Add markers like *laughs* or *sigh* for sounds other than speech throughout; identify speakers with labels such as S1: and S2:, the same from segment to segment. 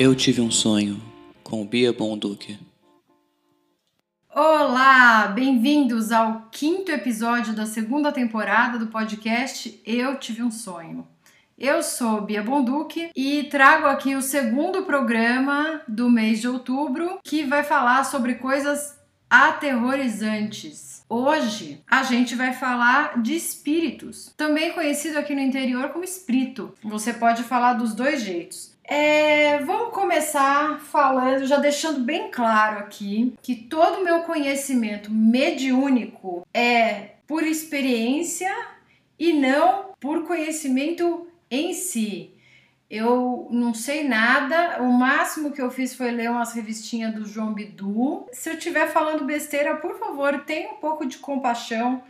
S1: Eu tive um sonho com Bia Bonduque.
S2: Olá, bem-vindos ao quinto episódio da segunda temporada do podcast Eu Tive um Sonho. Eu sou Bia Bonduque e trago aqui o segundo programa do mês de outubro que vai falar sobre coisas aterrorizantes. Hoje a gente vai falar de espíritos, também conhecido aqui no interior como espírito. Você pode falar dos dois jeitos. É, vamos começar falando, já deixando bem claro aqui, que todo o meu conhecimento mediúnico é por experiência e não por conhecimento em si. Eu não sei nada, o máximo que eu fiz foi ler umas revistinhas do João Bidu. Se eu estiver falando besteira, por favor, tenha um pouco de compaixão.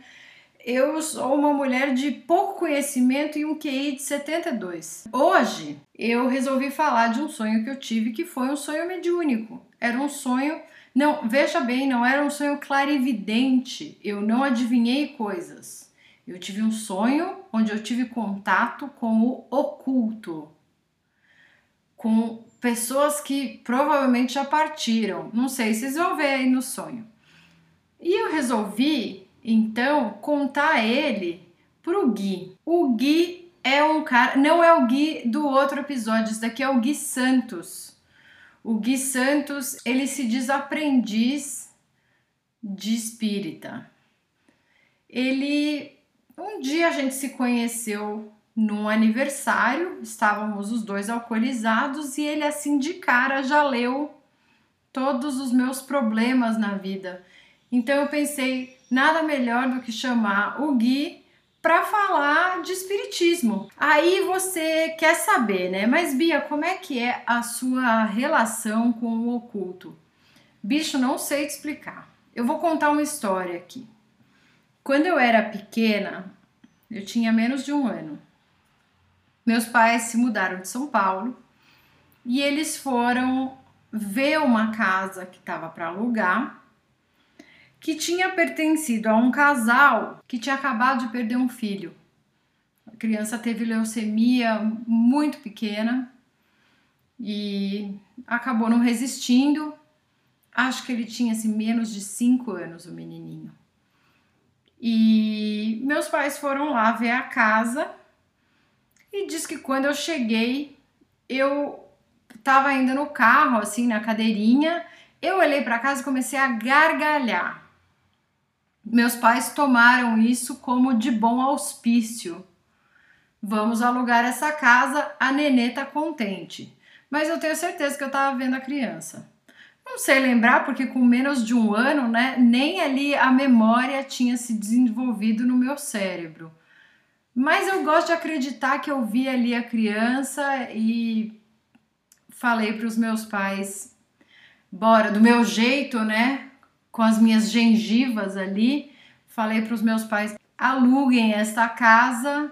S2: Eu sou uma mulher de pouco conhecimento e um QI de 72. Hoje eu resolvi falar de um sonho que eu tive que foi um sonho mediúnico. Era um sonho, não, veja bem, não era um sonho clarividente. Eu não adivinhei coisas. Eu tive um sonho onde eu tive contato com o oculto, com pessoas que provavelmente já partiram. Não sei, vocês vão ver aí no sonho. E eu resolvi, então, contar ele pro Gui. O Gui é um cara, não é o Gui do outro episódio, esse daqui é o Gui Santos. O Gui Santos, ele se diz aprendiz de espírita. Ele um dia a gente se conheceu num aniversário, estávamos os dois alcoolizados e ele assim de cara já leu todos os meus problemas na vida. Então eu pensei, nada melhor do que chamar o Gui para falar de espiritismo. Aí você quer saber, né? Mas Bia, como é que é a sua relação com o oculto? Bicho, não sei te explicar. Eu vou contar uma história aqui. Quando eu era pequena, eu tinha menos de um ano. Meus pais se mudaram de São Paulo e eles foram ver uma casa que estava para alugar, que tinha pertencido a um casal que tinha acabado de perder um filho. A criança teve leucemia muito pequena e acabou não resistindo. Acho que ele tinha assim, menos de cinco anos, o menininho. E meus pais foram lá ver a casa e diz que quando eu cheguei, eu estava ainda no carro, assim, na cadeirinha, eu olhei para casa e comecei a gargalhar. Meus pais tomaram isso como de bom auspício. Vamos alugar essa casa, a nenê tá contente. Mas eu tenho certeza que eu estava vendo a criança. Não sei lembrar, porque com menos de um ano, né, nem ali a memória tinha se desenvolvido no meu cérebro. Mas eu gosto de acreditar que eu vi ali a criança e falei para os meus pais, bora, do meu jeito, né, com as minhas gengivas ali, falei para os meus pais, aluguem esta casa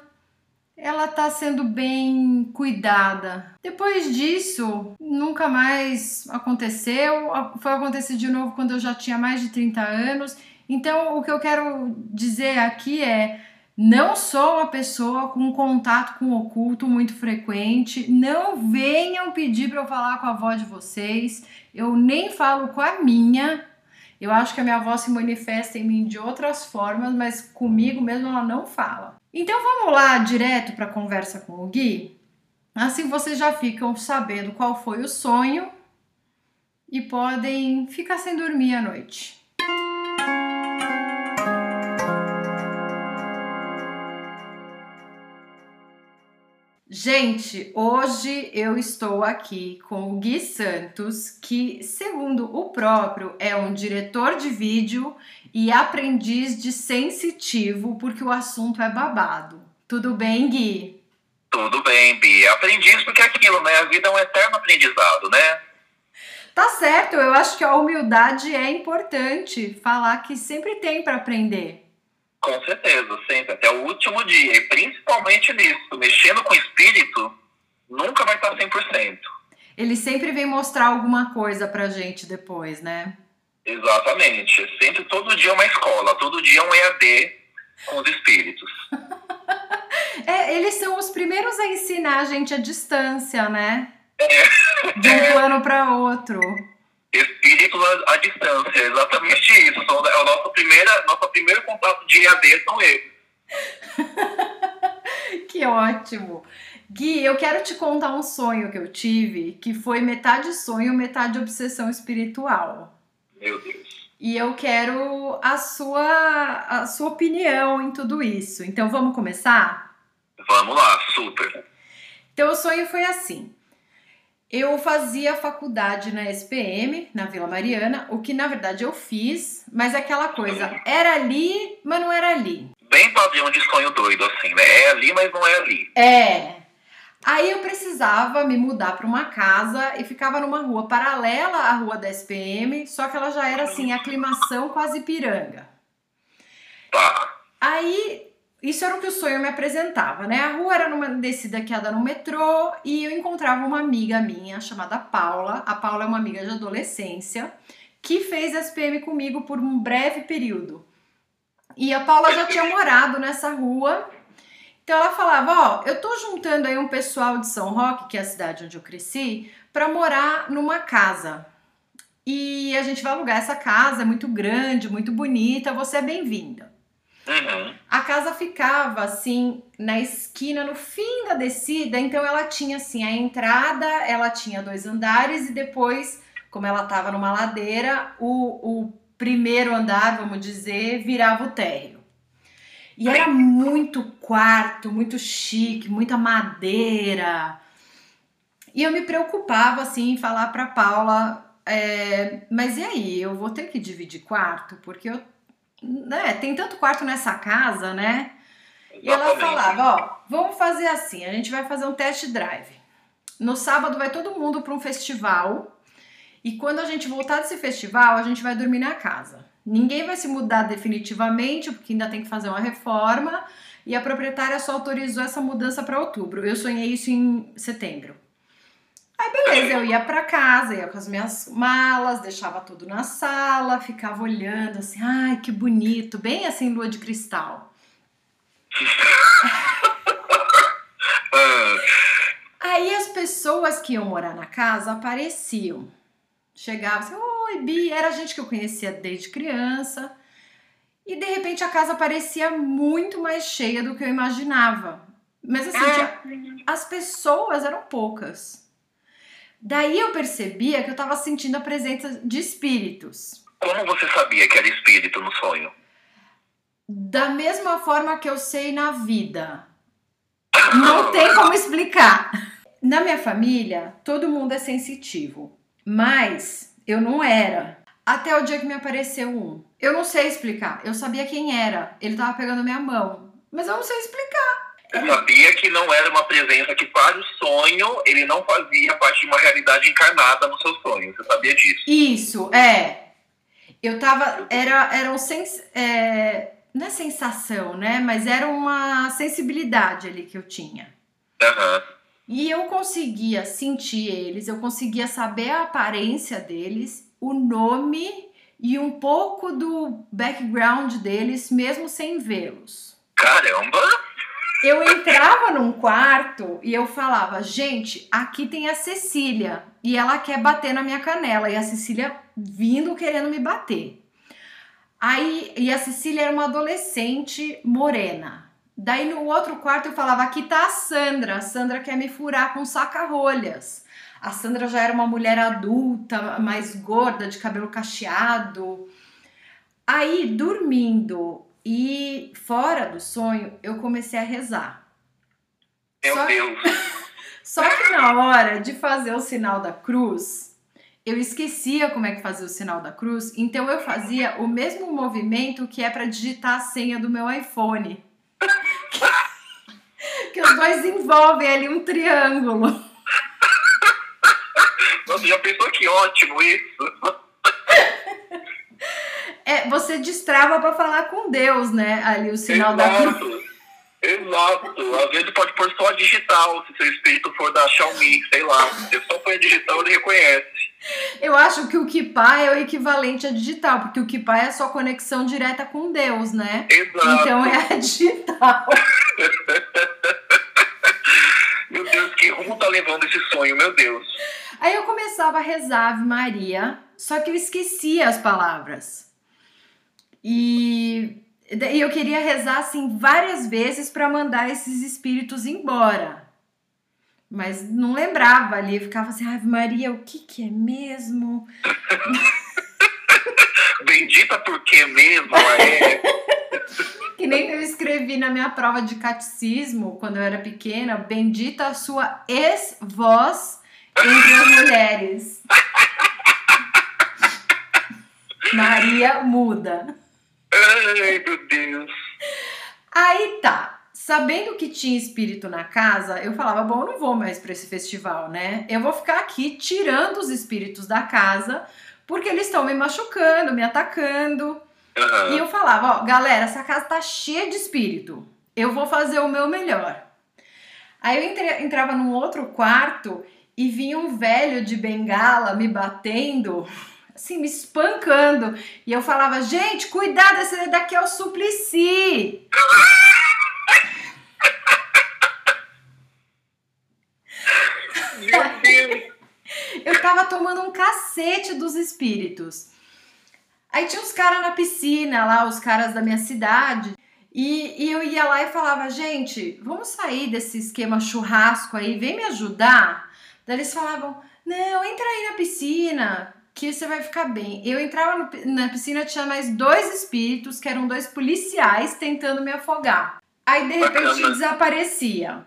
S2: ela está sendo bem cuidada. Depois disso, nunca mais aconteceu. Foi acontecer de novo quando eu já tinha mais de 30 anos. Então, o que eu quero dizer aqui é: não sou uma pessoa com contato com o oculto muito frequente. Não venham pedir para eu falar com a avó de vocês. Eu nem falo com a minha. Eu acho que a minha avó se manifesta em mim de outras formas, mas comigo mesmo ela não fala. Então vamos lá direto para a conversa com o Gui? Assim vocês já ficam sabendo qual foi o sonho e podem ficar sem dormir à noite. Gente, hoje eu estou aqui com o Gui Santos, que, segundo o próprio, é um diretor de vídeo e aprendiz de sensitivo, porque o assunto é babado. Tudo bem, Gui?
S3: Tudo bem, Bia. Aprendiz porque é aquilo, né? A vida é um eterno aprendizado, né?
S2: Tá certo, eu acho que a humildade é importante. Falar que sempre tem para aprender.
S3: Com certeza, sempre, até o último dia. E principalmente nisso, mexendo com o espírito, nunca vai estar 100%.
S2: Ele sempre vem mostrar alguma coisa pra gente depois, né?
S3: Exatamente. Sempre, todo dia uma escola, todo dia um EAD com os espíritos. *laughs*
S2: é, eles são os primeiros a ensinar a gente a distância, né?
S3: É.
S2: De um plano para outro.
S3: Espíritos à, à distância, exatamente isso. São, é o nosso, primeira, nosso primeiro contato de EAD são eles. *laughs*
S2: que ótimo. Gui, eu quero te contar um sonho que eu tive, que foi metade sonho, metade obsessão espiritual.
S3: Meu Deus.
S2: E eu quero a sua, a sua opinião em tudo isso. Então vamos começar?
S3: Vamos lá, super.
S2: Então o sonho foi assim. Eu fazia faculdade na SPM, na Vila Mariana, o que na verdade eu fiz, mas é aquela coisa, era ali, mas não era ali.
S3: Bem padrão de sonho doido, assim, né? É ali, mas não é ali.
S2: É. Aí eu precisava me mudar para uma casa e ficava numa rua paralela à rua da SPM, só que ela já era assim, aclimação quase piranga.
S3: Tá.
S2: Aí, isso era o que o sonho me apresentava, né? A rua era numa descida que ia no metrô e eu encontrava uma amiga minha chamada Paula. A Paula é uma amiga de adolescência que fez SPM comigo por um breve período. E a Paula já tinha morado nessa rua então ela falava, ó, eu tô juntando aí um pessoal de São Roque, que é a cidade onde eu cresci, para morar numa casa. E a gente vai alugar essa casa, é muito grande, muito bonita, você é bem-vinda.
S3: Uhum.
S2: A casa ficava assim na esquina, no fim da descida, então ela tinha assim a entrada, ela tinha dois andares e depois, como ela estava numa ladeira, o, o primeiro andar, vamos dizer, virava o térreo. E era muito quarto, muito chique, muita madeira. E eu me preocupava assim em falar para Paula, é, mas e aí, eu vou ter que dividir quarto porque eu, né, tem tanto quarto nessa casa, né?
S3: Exatamente.
S2: E ela falava, ó, vamos fazer assim, a gente vai fazer um test drive. No sábado vai todo mundo para um festival e quando a gente voltar desse festival, a gente vai dormir na casa. Ninguém vai se mudar definitivamente, porque ainda tem que fazer uma reforma, e a proprietária só autorizou essa mudança para outubro. Eu sonhei isso em setembro. Aí beleza, eu *laughs* ia para casa, ia com as minhas malas, deixava tudo na sala, ficava olhando assim, ai que bonito, bem assim lua de cristal. *laughs* Aí as pessoas que iam morar na casa apareciam. Chegavam assim, Oi, Bi, era gente que eu conhecia desde criança. E de repente a casa parecia muito mais cheia do que eu imaginava. Mas assim, tinha, as pessoas eram poucas. Daí eu percebia que eu estava sentindo a presença de espíritos.
S3: Como você sabia que era espírito no sonho?
S2: Da mesma forma que eu sei na vida. Não tem como explicar. Na minha família, todo mundo é sensitivo. Mas eu não era. Até o dia que me apareceu um. Eu não sei explicar. Eu sabia quem era. Ele tava pegando minha mão. Mas eu não sei explicar.
S3: Eu sabia que não era uma presença que para o sonho ele não fazia parte de uma realidade encarnada no seu sonho. Você sabia disso?
S2: Isso, é. Eu tava. Era, era um sens, é, não é sensação, né? Mas era uma sensibilidade ali que eu tinha.
S3: Aham.
S2: E eu conseguia sentir eles, eu conseguia saber a aparência deles, o nome e um pouco do background deles, mesmo sem vê-los.
S3: Caramba!
S2: Eu entrava num quarto e eu falava, gente, aqui tem a Cecília e ela quer bater na minha canela. E a Cecília vindo querendo me bater. Aí, e a Cecília era uma adolescente morena. Daí no outro quarto eu falava, aqui tá a Sandra. A Sandra quer me furar com saca-rolhas. A Sandra já era uma mulher adulta, mais gorda, de cabelo cacheado. Aí, dormindo e fora do sonho, eu comecei a rezar.
S3: Meu
S2: Só-
S3: Deus. *laughs*
S2: Só que na hora de fazer o sinal da cruz, eu esquecia como é que fazia o sinal da cruz, então eu fazia o mesmo movimento que é para digitar a senha do meu iPhone. *laughs* que os dois envolvem ali um triângulo.
S3: Nossa, já pensou que ótimo isso?
S2: É, você destrava para falar com Deus, né? Ali o sinal da cruz.
S3: Exato. Exato. Às vezes pode pôr só a digital, se seu espírito for da Xiaomi, sei lá. Você só põe a digital, ele reconhece.
S2: Eu acho que o Kipá é o equivalente a digital, porque o Kipá é a sua conexão direta com Deus, né?
S3: Exato.
S2: Então é a digital. *laughs*
S3: Meu Deus, que rumo tá levando esse sonho, meu Deus?
S2: Aí eu começava a rezar Ave Maria, só que eu esquecia as palavras. E daí eu queria rezar assim várias vezes para mandar esses espíritos embora. Mas não lembrava ali, ficava assim, Ave Maria, o que que é mesmo? *laughs*
S3: Bendita porque mesmo é. *laughs*
S2: Que nem eu escrevi na minha prova de catecismo, quando eu era pequena, bendita a sua ex-voz entre as mulheres. *laughs* Maria muda.
S3: Ai, meu Deus.
S2: Aí tá. Sabendo que tinha espírito na casa, eu falava: bom, eu não vou mais para esse festival, né? Eu vou ficar aqui tirando os espíritos da casa, porque eles estão me machucando, me atacando.
S3: Aham.
S2: E eu falava, ó, galera, essa casa tá cheia de espírito. Eu vou fazer o meu melhor. Aí eu entre- entrava num outro quarto e vinha um velho de bengala me batendo, assim, me espancando. E eu falava, gente, cuidado, esse daqui é o Suplicy.
S3: Meu Deus.
S2: Eu tava tomando um cacete dos espíritos. Aí tinha uns caras na piscina lá, os caras da minha cidade. E, e eu ia lá e falava, gente, vamos sair desse esquema churrasco aí, vem me ajudar. Daí eles falavam, não, entra aí na piscina, que você vai ficar bem. Eu entrava no na piscina, tinha mais dois espíritos, que eram dois policiais tentando me afogar. Aí de repente desaparecia.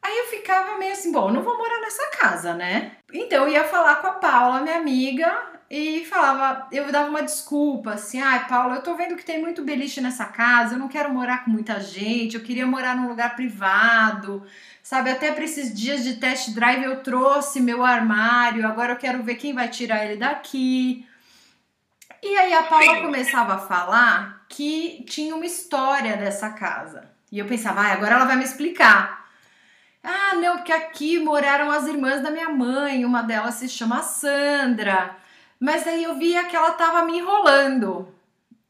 S2: Aí eu ficava meio assim, bom, não vou morar nessa casa, né? Então eu ia falar com a Paula, minha amiga, e falava, eu dava uma desculpa, assim, ai, Paula, eu tô vendo que tem muito beliche nessa casa, eu não quero morar com muita gente, eu queria morar num lugar privado, sabe? Até para esses dias de test drive eu trouxe meu armário, agora eu quero ver quem vai tirar ele daqui. E aí a Paula começava a falar que tinha uma história dessa casa. E eu pensava, ai, agora ela vai me explicar. Ah, não, porque aqui moraram as irmãs da minha mãe, uma delas se chama Sandra. Mas aí eu via que ela tava me enrolando.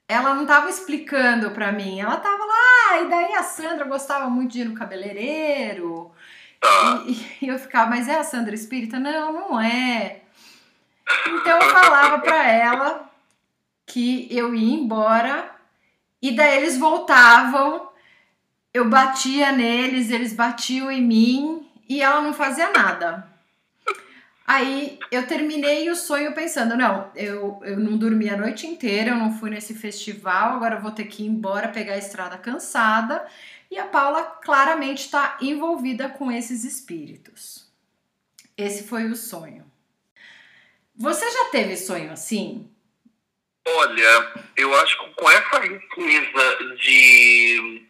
S2: Ela não tava explicando pra mim. Ela tava lá, e daí a Sandra gostava muito de ir no cabeleireiro.
S3: Tá.
S2: E, e eu ficava, mas é a Sandra espírita? Não, não é. Então eu falava pra ela que eu ia embora e daí eles voltavam. Eu batia neles, eles batiam em mim e ela não fazia nada. Aí eu terminei o sonho pensando, não, eu, eu não dormi a noite inteira, eu não fui nesse festival, agora eu vou ter que ir embora, pegar a estrada cansada. E a Paula claramente está envolvida com esses espíritos. Esse foi o sonho. Você já teve sonho assim?
S3: Olha, eu acho que com essa riqueza de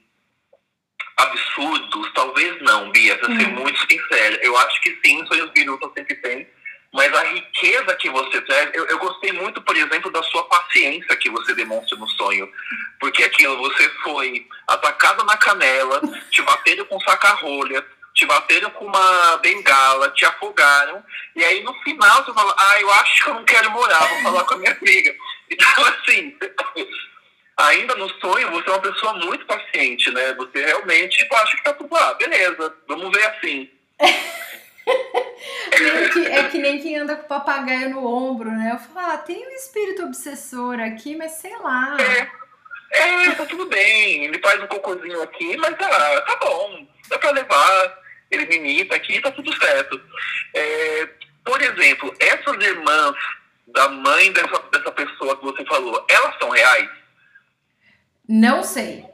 S3: absurdos, talvez não, Bia, pra ser
S2: Hum.
S3: muito sincera. Eu acho que sim, sonhos virutas sempre tem. Mas a riqueza que você traz, eu, eu gostei muito, por exemplo, da sua paciência que você demonstra no sonho. Porque aquilo, você foi atacado na canela, *laughs* te bateram com saca-rolha, te bateram com uma bengala, te afogaram, e aí no final você fala, ah, eu acho que eu não quero morar, vou falar com a minha amiga. *laughs* Então, assim, *laughs* ainda no sonho, você é uma pessoa muito paciente, né? Você realmente tipo, acha que tá tudo lá, beleza, vamos ver assim.
S2: É que, é que nem quem anda com papagaio no ombro, né? Eu falo, ah, tem um espírito obsessor aqui, mas sei lá.
S3: É, tá tudo bem, ele faz um cocôzinho aqui, mas ah, tá bom, dá pra levar, ele me imita aqui, tá tudo certo. É, por exemplo, essas irmãs da mãe dessa, dessa pessoa que você falou, elas são reais?
S2: Não sei.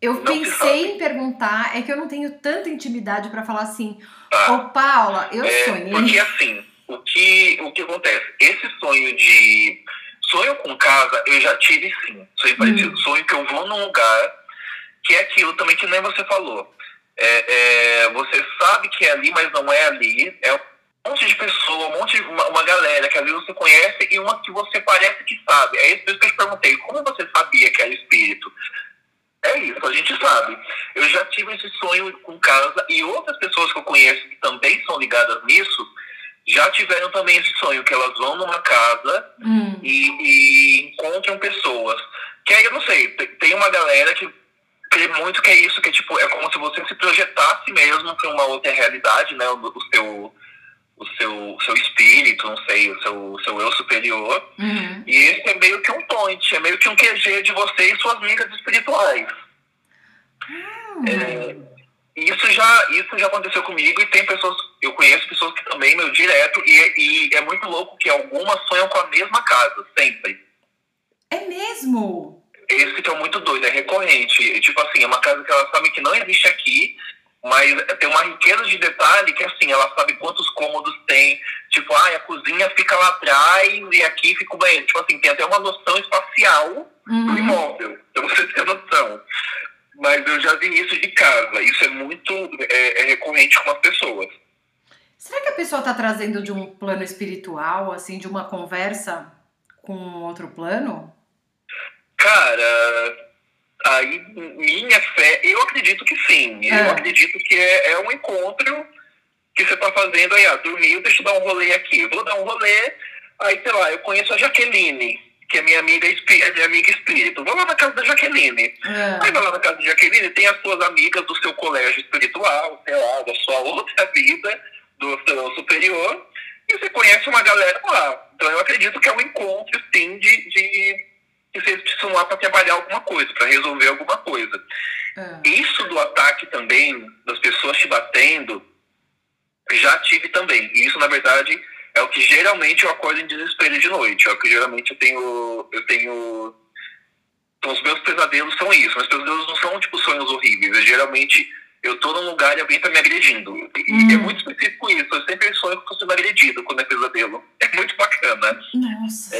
S2: Eu pensei em perguntar, é que eu não tenho tanta intimidade pra falar assim,
S3: Tá.
S2: ô Paula, eu
S3: É,
S2: sonhei.
S3: porque assim, o que, o que acontece? Esse sonho de. Sonho com casa, eu já tive sim. Sonho parecido. Sonho que eu vou num lugar que é aquilo também que nem você falou. É, é, você sabe que é ali, mas não é ali. É um monte de pessoa, um monte de uma, uma galera que às vezes você conhece e uma que você parece que sabe. É isso que eu te perguntei. Como você sabia que era espírito? É isso, a gente sabe. Eu já tive esse sonho com casa e outras pessoas que eu conheço que também são ligadas nisso já tiveram também esse sonho, que elas vão numa casa
S2: Hum,
S3: e, e encontram pessoas. Que aí eu não sei, tem- uma galera que creio muito que é isso, que é tipo, é como se você se projetasse mesmo para uma outra realidade, né? O, o seu o seu, seu espírito, não sei, o seu, o seu eu superior.
S2: Uhum.
S3: E esse é meio que um point, é meio que um QG de você e suas migas espirituais.
S2: Hum.
S3: É, isso já, isso já aconteceu comigo e tem pessoas, eu conheço pessoas que também, meu, direto, e, e é muito louco que algumas sonham com a mesma casa, sempre.
S2: É mesmo?
S3: Esse que é muito doido, é recorrente. Tipo assim, é uma casa que elas sabem que não existe aqui, mas tem uma riqueza de detalhe que assim, ela sabe quantos cômodos tem. Tipo, ah, a cozinha fica lá atrás e aqui fica o banheiro. Tipo assim, tem até uma noção espacial do
S2: Uhum.
S3: imóvel, pra você ter noção. Mas eu já vi isso de casa. Isso é muito é, é recorrente com as pessoas.
S2: Será que a pessoa tá trazendo de um plano espiritual, assim, de uma conversa com outro plano?
S3: Cara, aí minha fé, eu acredito que sim.
S2: É.
S3: Eu acredito que é, é um encontro que você tá fazendo aí, ah, dormiu, deixa eu dar um rolê aqui. Eu vou dar um rolê, aí, sei lá, eu conheço a Jaqueline, que é minha amiga, espí- é minha amiga espírito. Vou lá na casa da Jaqueline. Aí
S2: É.
S3: vai lá na casa da Jaqueline, tem as suas amigas do seu colégio espiritual, sei lá, da sua outra vida, do seu superior, e você conhece uma galera lá. Então eu acredito que é um encontro, sim, de, de que vocês precisam lá para trabalhar alguma coisa, para resolver alguma coisa.
S2: É.
S3: Isso do ataque também, das pessoas te batendo, já tive também. E isso, na verdade, é o que geralmente eu acordo em desespero de noite. É o que geralmente eu tenho. Eu tenho. Então, os meus pesadelos são isso. Meus pesadelos não são tipo sonhos horríveis. É, geralmente eu tô num lugar e alguém tá me agredindo. E
S2: Hum.
S3: é muito específico isso. Eu sempre sonho que eu tô sendo agredido quando é pesadelo. É muito bacana.
S2: Nossa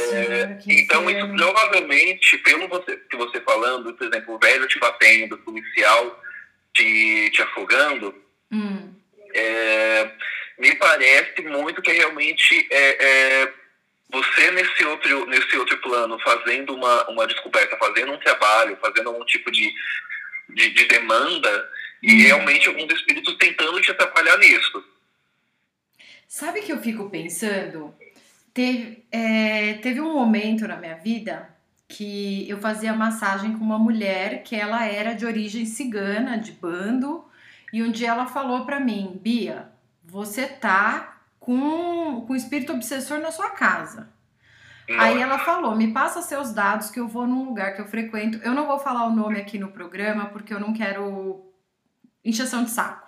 S2: que
S3: Então, isso
S2: inferno.
S3: provavelmente, pelo você, que você falando, por exemplo, o velho te batendo, o policial te, te afogando,
S2: Hum.
S3: é, me parece muito que realmente é, é, você nesse outro, nesse outro plano, fazendo uma, uma descoberta, fazendo um trabalho, fazendo algum tipo de, de, de demanda, e realmente alguns espíritos tentando te atrapalhar nisso.
S2: Sabe que eu fico pensando? Teve, é, teve um momento na minha vida que eu fazia massagem com uma mulher que ela era de origem cigana, de bando, e um dia ela falou pra mim, Bia, você tá com, com espírito obsessor na sua casa. Aí ela falou: me passa seus dados que eu vou num lugar que eu frequento. Eu não vou falar o nome aqui no programa porque eu não quero encheção de saco.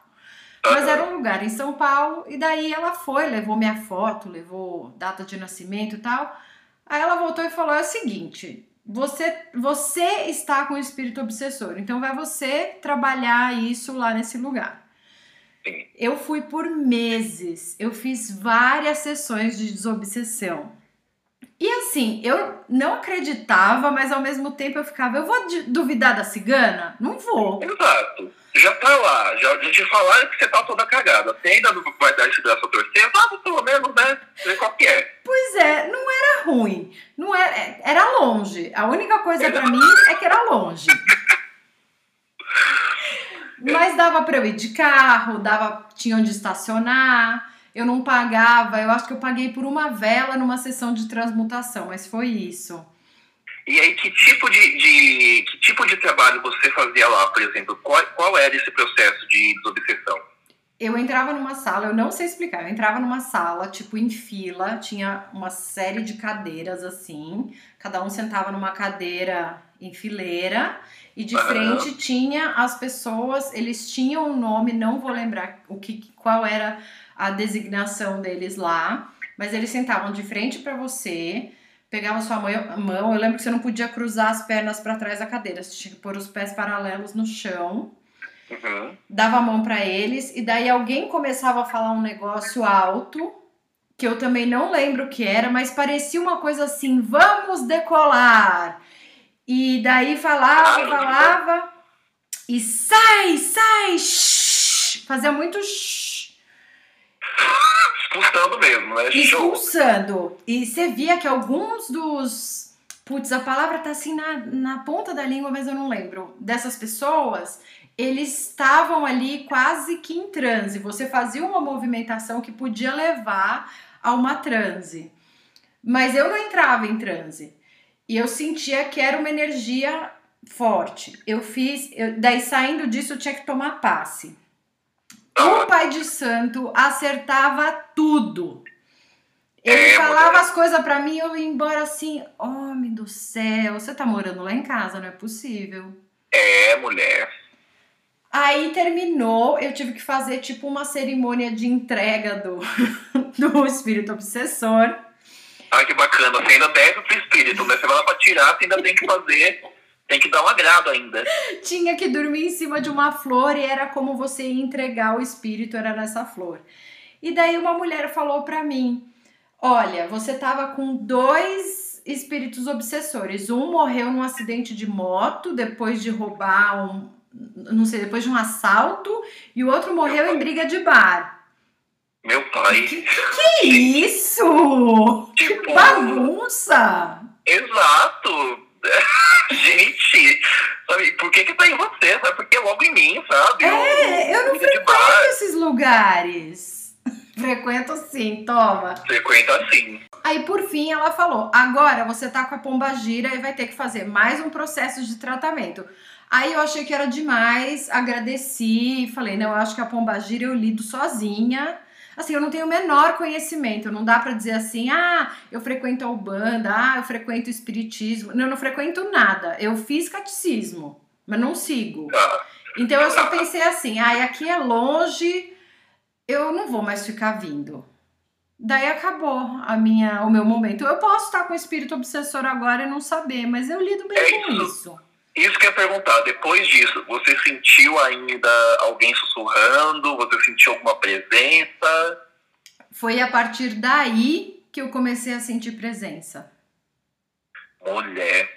S2: Mas era um lugar em São Paulo, e daí ela foi, levou minha foto, levou data de nascimento e tal. Aí ela voltou e falou: é o seguinte, você, você está com espírito obsessor, então vai você trabalhar isso lá nesse lugar. Eu fui por meses, eu fiz várias sessões de desobsessão. E assim, eu não acreditava, mas ao mesmo tempo eu ficava, eu vou duvidar da cigana? Não vou.
S3: Exato. Já tá lá, já, já te falaram que você tá toda cagada. Você ainda não vai dar esse braço a torcer? Vamos pelo menos, né? Ver qual que é.
S2: Pois é, não era ruim, não era, era longe. A única coisa pra mim é que era longe. *laughs* Mas dava pra eu ir de carro, dava, tinha onde estacionar. Eu não pagava, eu acho que eu paguei por uma vela numa sessão de transmutação, mas foi isso.
S3: E aí, que tipo de, de- que tipo de trabalho você fazia lá, por exemplo? Qual, qual era esse processo de desobsessão?
S2: Eu entrava numa sala, eu não sei explicar, eu entrava numa sala, tipo, em fila, tinha uma série de cadeiras assim, cada um sentava numa cadeira em fileira, e de
S3: Aham.
S2: frente tinha as pessoas, eles tinham um nome, não vou lembrar o que, qual era a designação deles lá, mas eles sentavam de frente pra você, pegavam sua mão, eu lembro que você não podia cruzar as pernas pra trás da cadeira, você tinha que pôr os pés paralelos no chão,
S3: Uhum.
S2: dava a mão pra eles e daí alguém começava a falar um negócio alto que eu também não lembro o que era, mas parecia uma coisa assim, vamos decolar. E daí falava, falava e sai, sai, shh, fazia muito shh,
S3: Expulsando mesmo, né? Show.
S2: expulsando. E você via que alguns dos Putz, a palavra tá assim na, na ponta da língua, mas eu não lembro. Dessas pessoas, eles estavam ali quase que em transe. Você fazia uma movimentação que podia levar a uma transe. Mas eu não entrava em transe. E eu sentia que era uma energia forte. Eu fiz, eu- daí saindo disso eu tinha que tomar passe. O pai de santo acertava tudo. Ele
S3: É,
S2: falava
S3: mulher.
S2: as coisas pra mim, eu ia embora assim, homem do céu, você tá morando lá em casa, não é possível.
S3: É, mulher.
S2: Aí terminou, eu tive que fazer tipo uma cerimônia de entrega do, *laughs* do espírito obsessor.
S3: Ai, que bacana. Você ainda deve pro espírito, né? Você vai lá pra tirar, você ainda tem que fazer. Tem que dar um agrado ainda. *laughs*
S2: Tinha que dormir em cima de uma flor e era como você ia entregar o espírito, era nessa flor. E daí uma mulher falou pra mim: Olha, você tava com dois espíritos obsessores. Um morreu num acidente de moto depois de roubar um. Não sei, depois de um assalto, e o outro morreu em briga de bar.
S3: Meu pai.
S2: Que, que *laughs* isso?
S3: Tipo,
S2: Bagunça!
S3: exato. *laughs* Gente, sabe, por que que tá em você? Sabe? Porque é logo em mim, sabe?
S2: É, eu não
S3: Vida de
S2: frequento esses lugares. *laughs* Frequento sim, toma.
S3: Frequenta assim.
S2: Aí por fim ela falou: agora você tá com a pomba gira e vai ter que fazer mais um processo de tratamento. Aí eu achei que era demais, agradeci e falei: não, eu acho que a pomba gira eu lido sozinha. Assim, eu não tenho o menor conhecimento, não dá pra dizer assim, ah, eu frequento a Ubanda, ah, eu frequento o Espiritismo. Não, eu não frequento nada. Eu fiz catecismo, mas não sigo.
S3: Tá.
S2: Então eu só pensei assim, ai, aqui é longe, eu não vou mais ficar vindo. Daí acabou a minha, o meu momento. Eu posso estar com o espírito obsessor agora e não saber, mas eu lido bem
S3: É
S2: com
S3: isso.
S2: Isso.
S3: Que eu ia perguntar, depois disso, você sentiu ainda alguém sussurrando? Você sentiu alguma presença?
S2: Foi a partir daí que eu comecei a sentir presença.
S3: Mulher.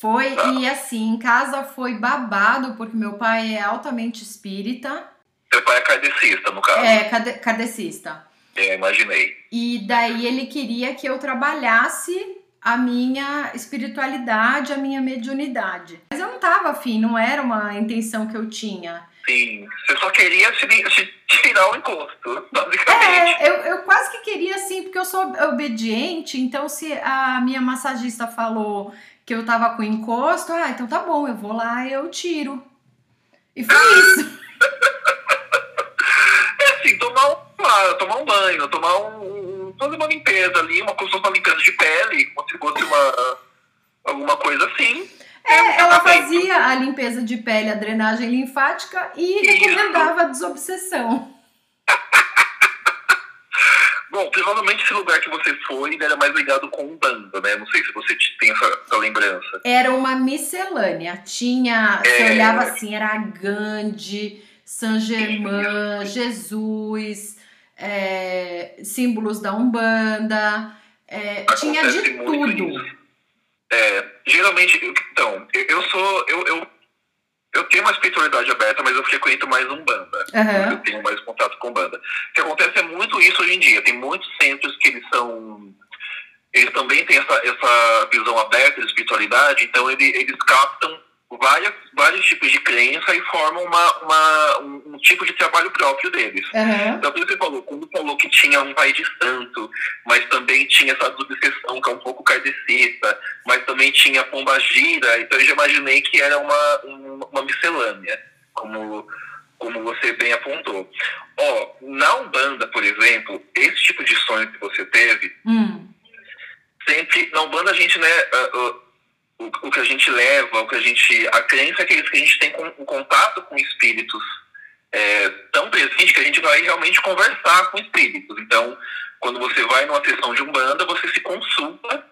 S2: Foi,
S3: Ah.
S2: e assim, em casa foi babado, porque meu pai é altamente espírita,
S3: Seu pai é kardecista, no caso.
S2: é kardecista.
S3: É, imaginei.
S2: E daí ele queria que eu trabalhasse a minha espiritualidade, a minha mediunidade. Mas eu não tava afim, não era uma intenção que eu tinha.
S3: Sim. Você só queria se, se tirar o encosto, basicamente.
S2: É, eu, eu quase que queria assim, porque eu sou obediente, então se a minha massagista falou que eu tava com encosto, ah, então tá bom, eu vou lá e eu tiro. E foi *laughs* isso.
S3: É assim, tomar um, ah, tomar um banho, tomar um- fazer uma limpeza ali, uma, fosse uma limpeza de pele, como se fosse uma, alguma coisa assim.
S2: É, ela fazia a limpeza de pele, a drenagem linfática e
S3: Isso.
S2: recomendava a desobsessão. *laughs*
S3: Bom, provavelmente esse lugar que você foi ele era mais ligado com um bando, né? Não sei se você te- tem essa, essa lembrança.
S2: Era uma miscelânea. Tinha, você
S3: É.
S2: olhava assim, era Gandhi, Saint Germain, Jesus, é, símbolos da Umbanda. é, tinha de tudo.
S3: É, geralmente, então, eu, eu sou. Eu, eu, eu tenho uma espiritualidade aberta, mas eu frequento mais um banda.
S2: Aham.
S3: Eu tenho mais contato com banda. O que acontece é muito isso hoje em dia. Tem muitos centros que eles são. Eles também têm essa, essa visão aberta de espiritualidade, então ele- eles captam várias, vários tipos de crença e formam uma, uma, um, um tipo de trabalho próprio deles.
S2: Aham.
S3: Então, você falou, quando falou que tinha um pai de santo, mas também tinha essa obsessão que é um pouco kardecista, mas também tinha pomba gira, então eu já imaginei que era uma, um- uma miscelânea, como, como você bem apontou. Ó, na Umbanda, por exemplo, esse tipo de sonho que você teve,
S2: Hum.
S3: sempre, na Umbanda a gente, né, ah, ah, o, o que a gente leva, o que a gente, a crença é que, a gente tem com, um contato com espíritos é, tão presente que a gente vai realmente conversar com espíritos. Então, quando você vai numa sessão de Umbanda, você se consulta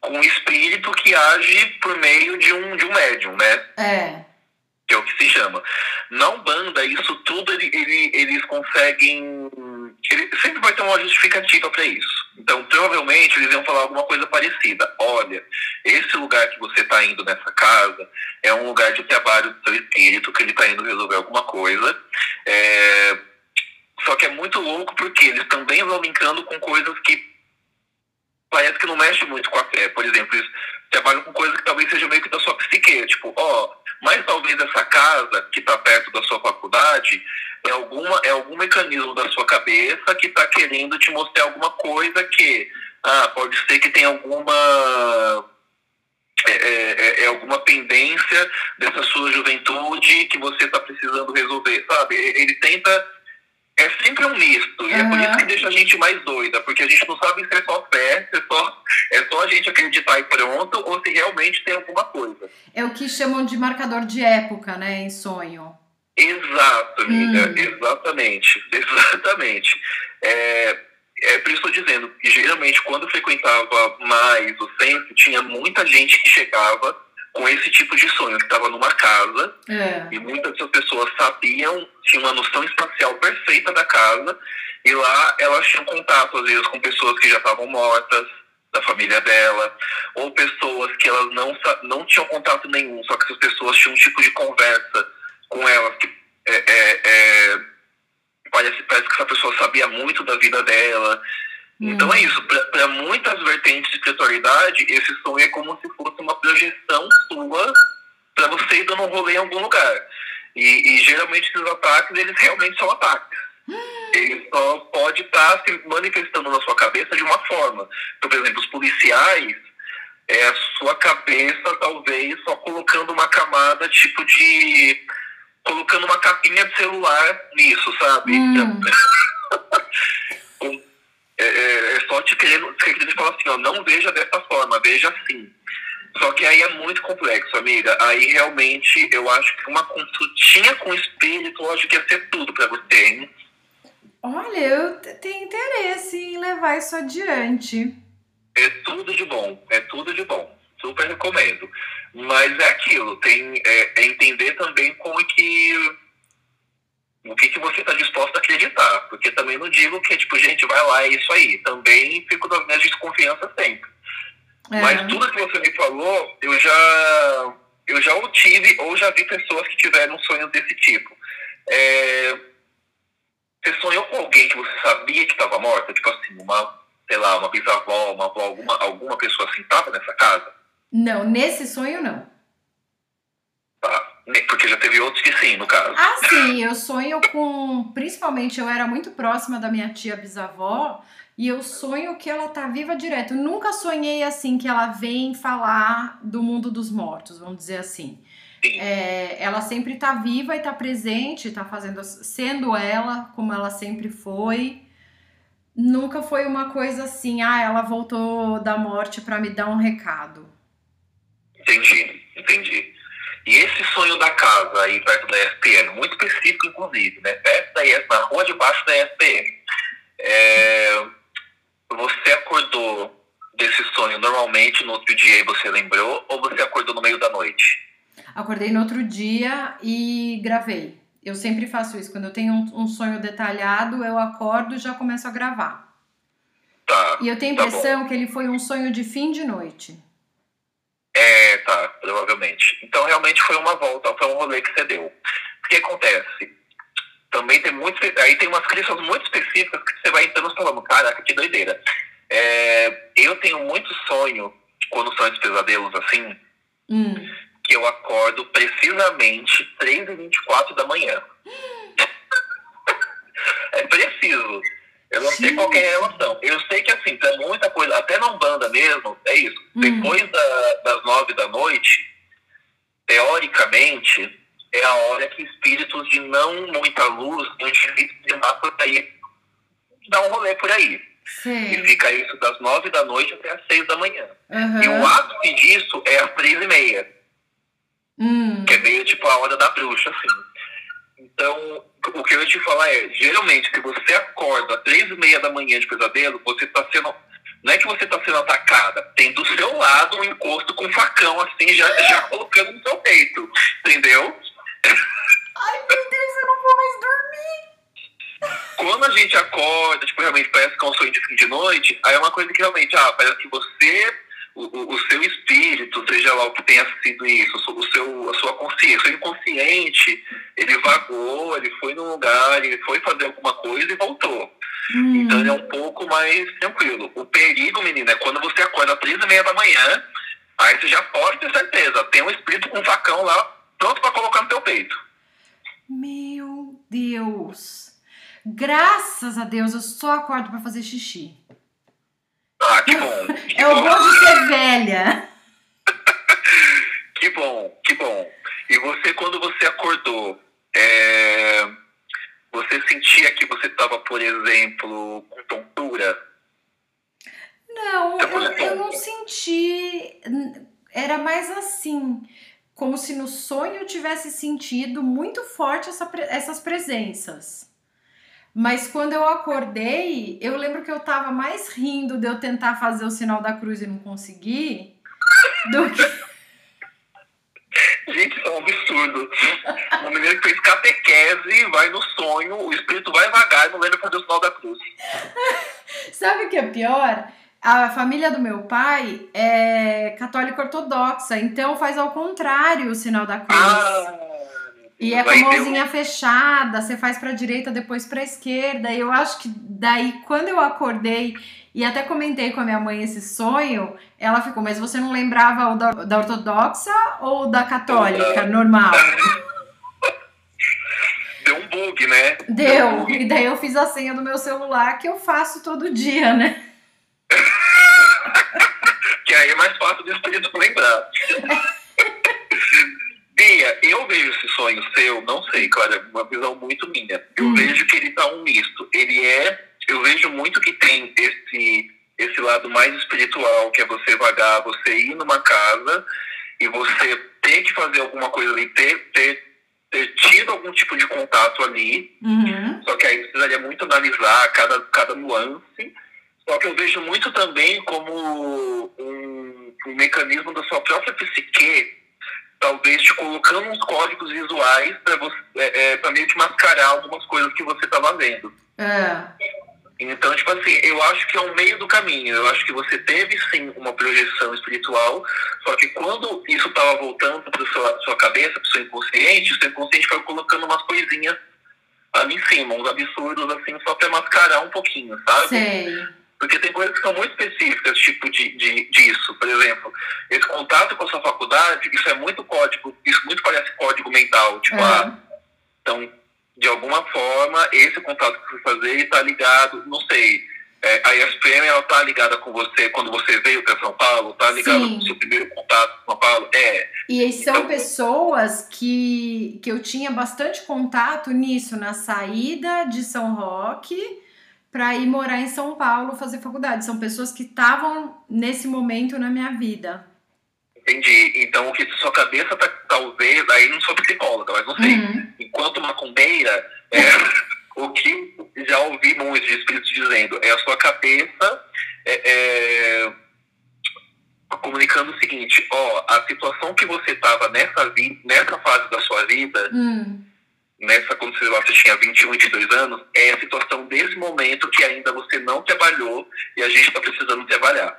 S3: com um espírito que age por meio de um, de um médium, né?
S2: É.
S3: que é o que se chama. Na Umbanda, isso tudo ele, ele- eles conseguem. Ele sempre vai ter uma justificativa para isso. Então, provavelmente, eles iam falar alguma coisa parecida. Olha, esse lugar que você está indo nessa casa é um lugar de trabalho do seu espírito, que ele está indo resolver alguma coisa. É, Só que é muito louco porque eles também vão linkando com coisas que parece que não mexe muito com a fé. Por exemplo, eles trabalham com coisas que talvez seja meio que da sua psique. Tipo, ó, mas talvez essa casa que está perto da sua faculdade é, alguma, é algum mecanismo da sua cabeça que está querendo te mostrar alguma coisa que ah, pode ser que tenha alguma é, é, é, alguma pendência dessa sua juventude que você está precisando resolver, sabe? Ele tenta. É sempre um misto, uhum. e é por isso que deixa a gente mais doida, porque a gente não sabe se é só fé, se é só, é só a gente acreditar e pronto, ou se realmente tem alguma coisa.
S2: É o que chamam de marcador de época, né, em sonho.
S3: Exato, amiga, hum. exatamente, *laughs* exatamente. É, é por isso que estou dizendo que geralmente quando eu frequentava mais o centro, tinha muita gente que chegava com esse tipo de sonho, que estava numa casa é. e muitas dessas pessoas sabiam, tinham uma noção espacial perfeita da casa e lá elas tinham contato às vezes com pessoas que já estavam mortas, da família dela, ou pessoas que elas não, não tinham contato nenhum, só que essas pessoas tinham um tipo de conversa com elas que é, é, é parece, parece que essa pessoa sabia muito da vida dela. Hum. Então é isso, para muitas vertentes de espiritualidade, esse sonho é como se fosse uma projeção sua para você ir dando um rolê em algum lugar. E, e geralmente esses ataques, eles realmente são ataques. Hum. Ele só pode estar tá se manifestando na sua cabeça de uma forma. Então, por exemplo, os policiais, é a sua cabeça talvez só colocando uma camada tipo de colocando uma capinha de celular nisso, sabe? Hum. *laughs* é, é, é, só te querendo, querendo falar assim, ó, não veja dessa forma, veja assim. Só que aí é muito complexo, amiga. Aí realmente eu acho que uma consultinha com o espírito, eu acho que ia ser tudo pra você, hein?
S2: Olha, eu tenho interesse em levar isso adiante.
S3: É tudo de bom, é tudo de bom. Super recomendo. Mas é aquilo, tem, é, é entender também como que o que, que você está disposto a acreditar. Porque também não digo que, tipo, gente, vai lá, é isso aí. Também fico das minhas desconfianças sempre. É. Mas tudo que você me falou, eu já, eu já o tive ou já vi pessoas que tiveram sonhos desse tipo. É, você sonhou com alguém que você sabia que estava morta? Tipo assim, uma, sei lá, uma bisavó, uma avó, alguma, alguma pessoa assim estava nessa casa?
S2: Não, nesse sonho não.
S3: Porque já teve outros que sim, no caso.
S2: Ah, sim, eu sonho com. Principalmente, eu era muito próxima da minha tia bisavó e eu sonho que ela tá viva direto. Eu nunca sonhei assim que ela vem falar do mundo dos mortos, vamos dizer assim. É, ela sempre tá viva e tá presente, tá fazendo, sendo ela como ela sempre foi. Nunca foi uma coisa assim, ah, ela voltou da morte para me dar um recado.
S3: Entendi, entendi. E esse sonho da casa aí perto da SPM, muito específico inclusive, né? Perto da ESPM, na rua de baixo da SPM. É, você acordou desse sonho normalmente no outro dia e você lembrou, ou você acordou no meio da noite?
S2: Acordei no outro dia e gravei. Eu sempre faço isso. Quando eu tenho um, um sonho detalhado, eu acordo e já começo a gravar.
S3: Tá.
S2: E eu tenho a tá impressão tá que ele foi um sonho de fim de noite.
S3: É, tá, provavelmente. Então realmente foi uma volta, foi um rolê que você deu. O que acontece? Também tem muito. Aí tem umas crenças muito específicas que você vai entrando falando, caraca, que doideira. É, eu tenho muito sonho, quando são esses pesadelos assim, hum. que eu acordo precisamente 3h24 da manhã. *laughs* é preciso. Eu não sei qual é a relação. Eu sei que, assim, tem muita coisa, até na Umbanda mesmo, é isso. Hum. Depois da, das nove da noite, teoricamente, é a hora que espíritos de não muita luz utilizam de lá por aí, dá um rolê por aí.
S2: Sim.
S3: E fica isso das nove da noite até as seis da manhã. Uhum. E o ápice disso é às três e meia.
S2: Hum.
S3: Que é meio tipo a hora da bruxa, assim. Então, o que eu ia te falar é, geralmente, se você acorda às três e meia da manhã de pesadelo, você está sendo. Não é que você está sendo atacada, tem do seu lado um encosto com um facão, assim, já, já colocando no seu peito. Entendeu?
S2: Ai, meu Deus, eu não vou mais dormir.
S3: Quando a gente acorda, tipo, realmente parece que é um sonho de fim de noite, aí é uma coisa que realmente, ah, parece que você o, o, seu espírito, seja lá o que tenha sido isso, o seu, a sua consciência, o seu inconsciente, ele vagou, ele foi num lugar, ele foi fazer alguma coisa e voltou. Hum. Então ele é um pouco mais tranquilo. O perigo, menina, é quando você acorda às três e meia da manhã, aí você já pode ter certeza, tem um espírito com um facão lá, pronto para colocar no teu peito.
S2: Meu Deus! Graças a Deus eu só acordo para fazer xixi.
S3: Ah, que bom.
S2: Que é bom. o bom de ser velha. *laughs*
S3: bom, que bom. E você, quando você acordou, é, você sentia que você estava, por exemplo, com tontura?
S2: Não,
S3: Tá
S2: eu, eu não senti. Era mais assim, como se no sonho eu tivesse sentido muito forte essa essas presenças. Mas quando eu acordei, eu lembro que eu tava mais rindo de eu tentar fazer o sinal da cruz e não conseguir, do que. *laughs*
S3: Gente, isso é um absurdo. Uma menina que fez catequese, vai no sonho, o espírito vai vagar e não lembra fazer o sinal da cruz. *laughs*
S2: Sabe o que é pior? A família do meu pai é católica ortodoxa, então faz ao contrário o sinal da cruz.
S3: Ah,
S2: E é com a mãozinha fechada, você faz pra direita, depois pra esquerda. E eu acho que daí, quando eu acordei e até comentei com a minha mãe esse sonho, ela ficou, mas você não lembrava o da, da ortodoxa ou da católica, normal?
S3: Deu um bug, né?
S2: Deu. E daí eu fiz a senha do meu celular que eu faço todo dia, né? *laughs*
S3: Que aí é mais fácil do espírito lembrar. *laughs* Bia, eu vejo esse sonho seu, não sei, claro, é uma visão muito minha. Eu
S2: Hum.
S3: vejo que ele tá um misto. Ele é, eu vejo muito que tem esse, esse lado mais espiritual, que é você vagar, você ir numa casa e você ter que fazer alguma coisa ali, ter, ter, ter tido algum tipo de contato ali,
S2: Uhum.
S3: só que aí precisaria muito analisar cada, cada nuance. Só que eu vejo muito também como um, um mecanismo da sua própria psique, talvez te colocando uns códigos visuais para você é, é, pra meio que mascarar algumas coisas que você estava vendo.
S2: É.
S3: Então, tipo assim, eu acho que é um meio do caminho. Eu acho que você teve sim uma projeção espiritual, só que quando isso estava voltando para sua, sua cabeça, para seu inconsciente, o seu inconsciente foi colocando umas coisinhas ali em cima, uns absurdos assim, só para mascarar um pouquinho, sabe?
S2: Sei.
S3: Porque tem coisas que são muito específicas, tipo de, de, disso. Por exemplo, esse contato com a sua faculdade, isso é muito código, isso muito parece código mental. Tipo, ah,
S2: É.
S3: então, de alguma forma, esse contato que você fazer está ligado, não sei. É, a ESPM, ela tá ligada com você quando você veio para São Paulo? Tá ligada
S2: Sim.
S3: com o seu primeiro contato com São Paulo? É.
S2: E são
S3: Então-
S2: pessoas que, que eu tinha bastante contato nisso, na saída de São Roque para ir morar em São Paulo fazer faculdade. São pessoas que estavam nesse momento na minha vida.
S3: Entendi. Então, o que sua cabeça tá, talvez, aí não sou psicóloga, mas não sei.
S2: Uhum.
S3: enquanto macumbeira, é, *laughs* o que já ouvi muito de espíritos dizendo é a sua cabeça é, é, comunicando o seguinte, ó, a situação que você estava nessa, nessa fase da sua vida,
S2: Hum.
S3: Nessa quando você, você tinha 21, 22 anos, é a situação desse momento que ainda você não trabalhou e a gente está precisando trabalhar.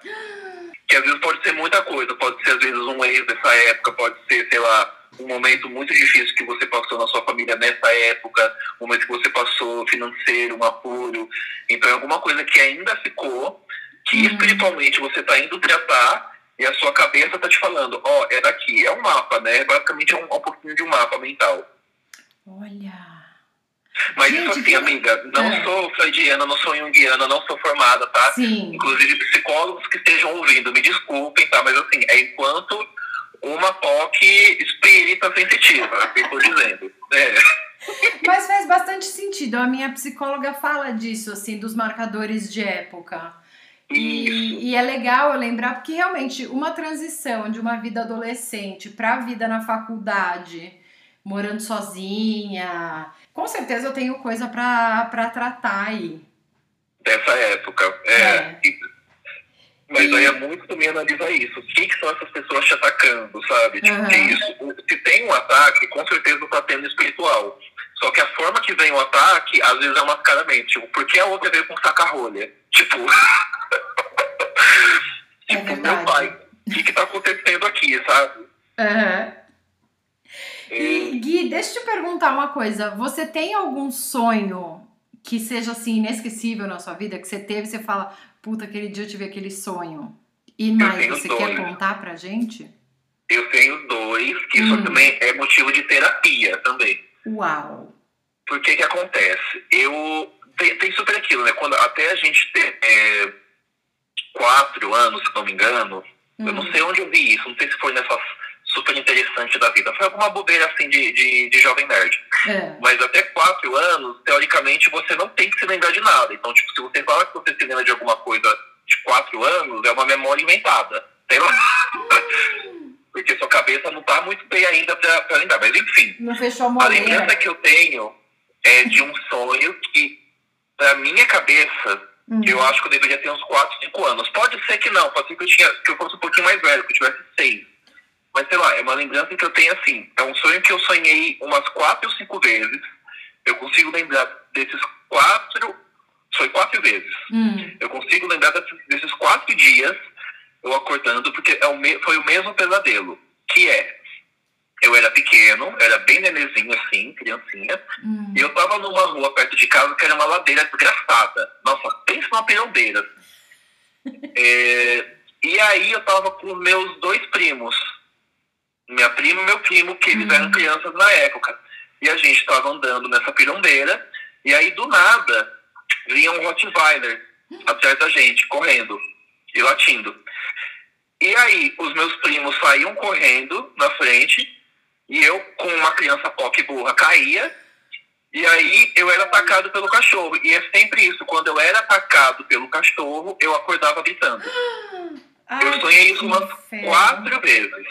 S3: Que às vezes pode ser muita coisa, pode ser às vezes um ex dessa época, pode ser, sei lá, um momento muito difícil que você passou na sua família nessa época, um momento que você passou financeiro, um apuro. Então é alguma coisa que ainda ficou, que
S2: Uhum.
S3: espiritualmente você está indo tratar e a sua cabeça está te falando, ó, é daqui. É um mapa, né? Basicamente é um, um pouquinho de um mapa mental.
S2: Olha.
S3: Mas
S2: Gente,
S3: isso assim, amiga, não
S2: É.
S3: sou freudiana, não sou junguiana, não sou formada, tá?
S2: Sim.
S3: Inclusive psicólogos que estejam ouvindo, me desculpem, tá? Mas assim, é enquanto uma POC espírita sensitiva, é eu tô dizendo. É.
S2: Mas faz bastante sentido. A minha psicóloga fala disso, assim, dos marcadores de época. E, e é legal eu lembrar, porque realmente uma transição de uma vida adolescente para a vida na faculdade, morando sozinha, com certeza eu tenho coisa para tratar aí.
S3: Dessa época. É.
S2: É.
S3: Mas
S2: E-
S3: aí é muito também analisar isso. O que, que são essas pessoas te atacando, sabe? Tipo, que isso. Se tem um ataque, com certeza tá tendo espiritual. Só que a forma que vem o ataque, às vezes é mascaramento. Tipo, por que a outra veio com saca-rolha? Tipo. *laughs*
S2: É
S3: tipo, meu pai, o que, que tá acontecendo aqui, sabe?
S2: Aham. E Gui, deixa eu te perguntar uma coisa. Você tem algum sonho que seja assim inesquecível na sua vida, que você teve, você fala, puta, aquele dia eu tive aquele sonho. E mais, você
S3: dois.
S2: quer contar pra gente?
S3: Eu tenho dois, que
S2: Hum.
S3: isso também é motivo de terapia também.
S2: Uau!
S3: Por que que acontece? Eu... Tem, tem super aquilo, né? Quando até a gente ter é, quatro anos, se não me engano, eu não
S2: Hum.
S3: sei onde eu vi isso, não sei se foi nessas super interessante da vida. Foi alguma bobeira assim de, de, de jovem nerd.
S2: É.
S3: Mas até quatro anos, teoricamente, você não tem que se lembrar de nada. Então, tipo, se você fala que você se lembra de alguma coisa de quatro anos, é uma memória inventada. Sei lá. *laughs* Porque sua cabeça não tá muito bem ainda pra, pra lembrar. Mas enfim.
S2: Não fechou a
S3: A lembrança que eu tenho é de um sonho que, pra minha cabeça,
S2: Hum.
S3: eu acho que eu deveria ter uns 4, 5 anos. Pode ser que não, pode ser que eu, tinha, que eu fosse um pouquinho mais velho, que eu tivesse 6. Mas sei lá, é uma lembrança que eu tenho assim. É um sonho que eu sonhei umas 4 ou 5 vezes. Eu consigo lembrar desses 4. Foi 4 vezes.
S2: Hum.
S3: Eu consigo lembrar desses, 4 dias eu acordando, porque é o me, foi o mesmo pesadelo. Que é. Eu era pequeno, era bem nenezinho assim, criancinha.
S2: Hum.
S3: E eu tava numa rua perto de casa que era uma ladeira desgraçada. Nossa, pensa numa pirombeira. *laughs* É, e aí eu tava com meus dois primos. Minha prima e meu primo, que eles
S2: Uhum.
S3: eram crianças na época. E a gente tava andando nessa pirombeira. E aí, do nada, vinha um Rottweiler atrás da gente, correndo e latindo. E aí, os meus primos saíam correndo na frente. E eu, com uma criança poque burra, caía. E aí eu era atacado pelo cachorro. E é sempre isso. Quando eu era atacado pelo cachorro, eu acordava gritando. *gasps*
S2: Ai,
S3: eu sonhei isso umas
S2: inferno.
S3: quatro vezes.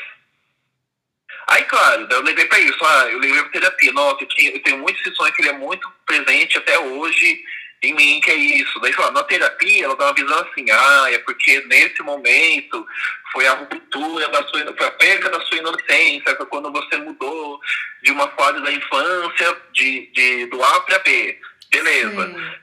S3: Aí, claro, daí eu levei pra isso. Ah, eu levei pra terapia. Nossa, eu, tinha- eu tenho muito esse sonho que ele é muito presente até hoje em mim, que é isso. Daí, falando, na terapia, ela dá uma visão assim, ah, é porque nesse momento foi a ruptura da sua, foi a perda da sua inocência, foi quando você mudou de uma fase da infância de, de do A para B. Beleza.
S2: Sei.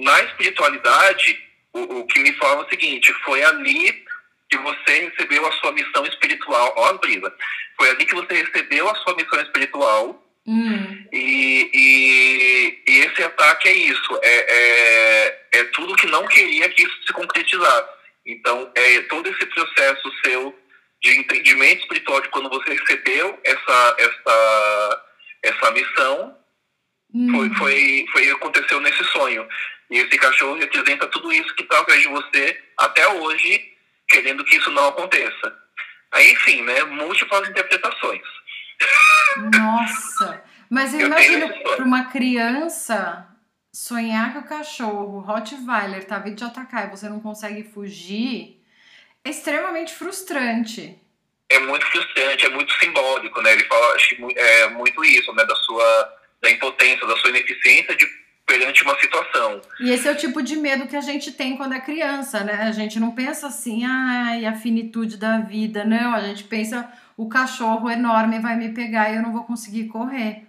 S3: Na espiritualidade, o, o que me fala é o seguinte, foi ali que você recebeu a sua missão espiritual. Ó, as brisas. Foi ali que você recebeu a sua missão espiritual
S2: Hum.
S3: e, e, e esse ataque é isso. É, é, é tudo que não queria que isso se concretizasse. Então, é todo esse processo seu de entendimento espiritual de quando você recebeu essa, essa, essa missão,
S2: Hum.
S3: foi, foi, foi aconteceu nesse sonho. E esse cachorro representa tudo isso que está atrás de você até hoje, querendo que isso não aconteça. Aí, enfim, né? Múltiplas interpretações.
S2: Nossa! Mas eu
S3: Eu
S2: imagino para uma criança sonhar que o cachorro Rottweiler tá vindo te atacar e você não consegue fugir é extremamente frustrante.
S3: É muito frustrante, é muito simbólico, né? Ele fala, acho é muito isso, né? Da sua da impotência, da sua ineficiência de, perante uma situação.
S2: E esse é o tipo de medo que a gente tem quando é criança, né? A gente não pensa assim, ai, a finitude da vida. Não, a gente pensa, o cachorro enorme vai me pegar e eu não vou conseguir correr.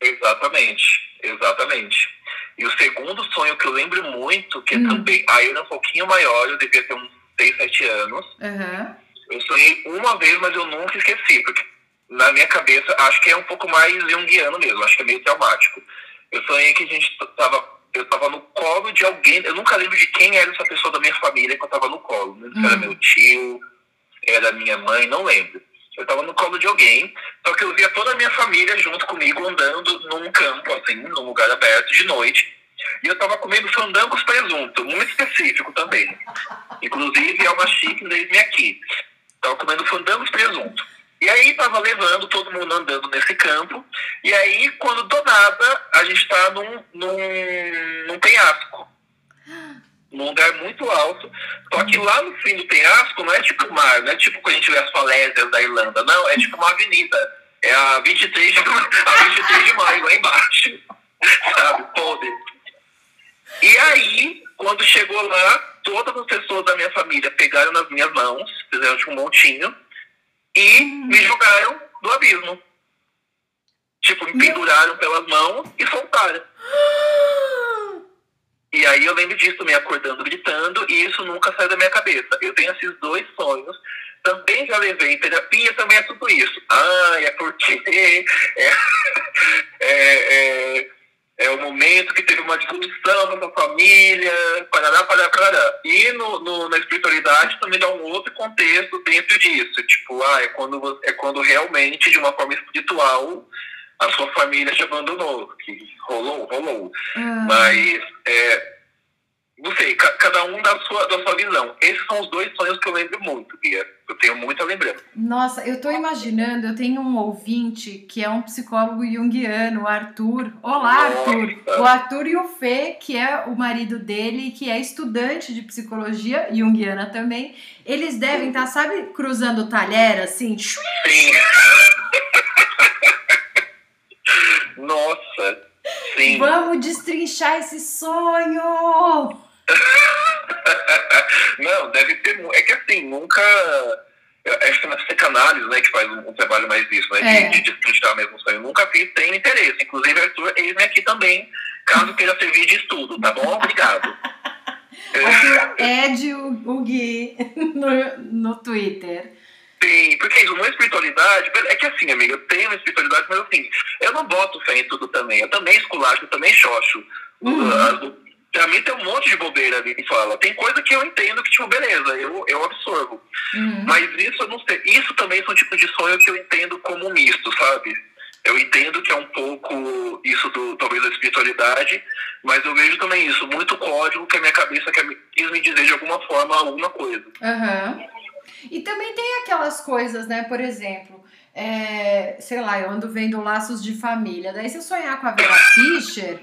S3: Exatamente, exatamente. E o segundo sonho que eu lembro muito, que é
S2: Hum.
S3: também, aí eu era um pouquinho maior, eu devia ter uns 6, 7 anos.
S2: Aham.
S3: Eu sonhei uma vez, mas eu nunca esqueci, porque na minha cabeça, acho que é um pouco mais junguiano mesmo, acho que é meio traumático. Eu sonhei que a gente tava, eu tava no colo de alguém, eu nunca lembro de quem era essa pessoa da minha família que eu tava no colo. Sei se era meu tio, era minha mãe, não lembro. Eu tava no colo de alguém, só que eu via toda a minha família junto comigo andando num campo, assim, num lugar aberto de noite. E eu tava comendo fandangos presunto, muito específico também. Inclusive é uma chique desde aqui. Tava comendo fandangos presunto. E aí tava levando todo mundo andando nesse campo. E aí, quando do nada, a gente tá num, num, num penhasco. Num lugar muito alto. Só que lá no fim do penhasco não é tipo mar, não é tipo quando a gente vê as falésias da Irlanda, não, é tipo uma avenida. É a 23 de, a 23 de maio, lá embaixo. *laughs* Sabe, podre. E aí, quando chegou lá, todas as pessoas da minha família pegaram nas minhas mãos, fizeram tipo um montinho, e me jogaram do abismo. Tipo, me penduraram pelas mãos e soltaram. E aí eu lembro disso, me acordando, gritando, e isso nunca saiu da minha cabeça. Eu tenho esses dois sonhos. Também já levei em terapia, também é tudo isso. Ah, é porque *laughs* é, é, é, é o momento que teve uma discussão na sua família, parará, parará, parará. E no, no, na espiritualidade também dá um outro contexto dentro disso. Tipo, ah, é quando, é quando realmente, de uma forma espiritual, a sua família te abandonou. Que rolou, rolou.
S2: Ah,
S3: Mas, é, não sei, ca- cada um da sua, da sua visão. Esses são os dois sonhos que eu lembro muito, Bia. Eu tenho muita lembrança.
S2: Nossa, eu tô imaginando, eu tenho um ouvinte que é um psicólogo junguiano, o Arthur. Olá, Arthur!
S3: Nossa.
S2: O Arthur e o Fê, que é o marido dele, que é estudante de psicologia junguiana também, eles devem estar, sabe, cruzando talher, assim,
S3: Sim. *laughs* Nossa, sim.
S2: vamos destrinchar esse sonho! *laughs*
S3: Não, deve ter. É que assim, nunca. Acho que na psicanálise, né, que faz um, um trabalho mais disso, né,
S2: É.
S3: de, de mesmo o sonho. Nunca fiz, tenho interesse. Inclusive, Arthur, eis-me aqui também, caso queira servir de estudo, tá bom? Obrigado. *laughs*
S2: Arthur Ed o, o Gui *laughs* no, no Twitter.
S3: Sim, porque isso, uma espiritualidade, é que assim, amiga, eu tenho uma espiritualidade, mas assim, eu não boto fé em tudo também. Eu também esculacho, eu também xoxo.
S2: Uhum.
S3: As- Pra mim tem um monte de bobeira ali que fala. Tem coisa que eu entendo que, tipo, beleza, eu, eu absorvo.
S2: Uhum.
S3: Mas isso eu não sei. Isso também são tipos de sonho que eu entendo como misto, sabe? Eu entendo que é um pouco isso do talvez da espiritualidade, mas eu vejo também isso, muito código que a minha cabeça quer me, quis me dizer de alguma forma alguma coisa.
S2: Aham. E também tem aquelas coisas, né? Por exemplo, é, sei lá, eu ando vendo laços de família. Daí, se eu sonhar com a Vera *laughs* Fischer,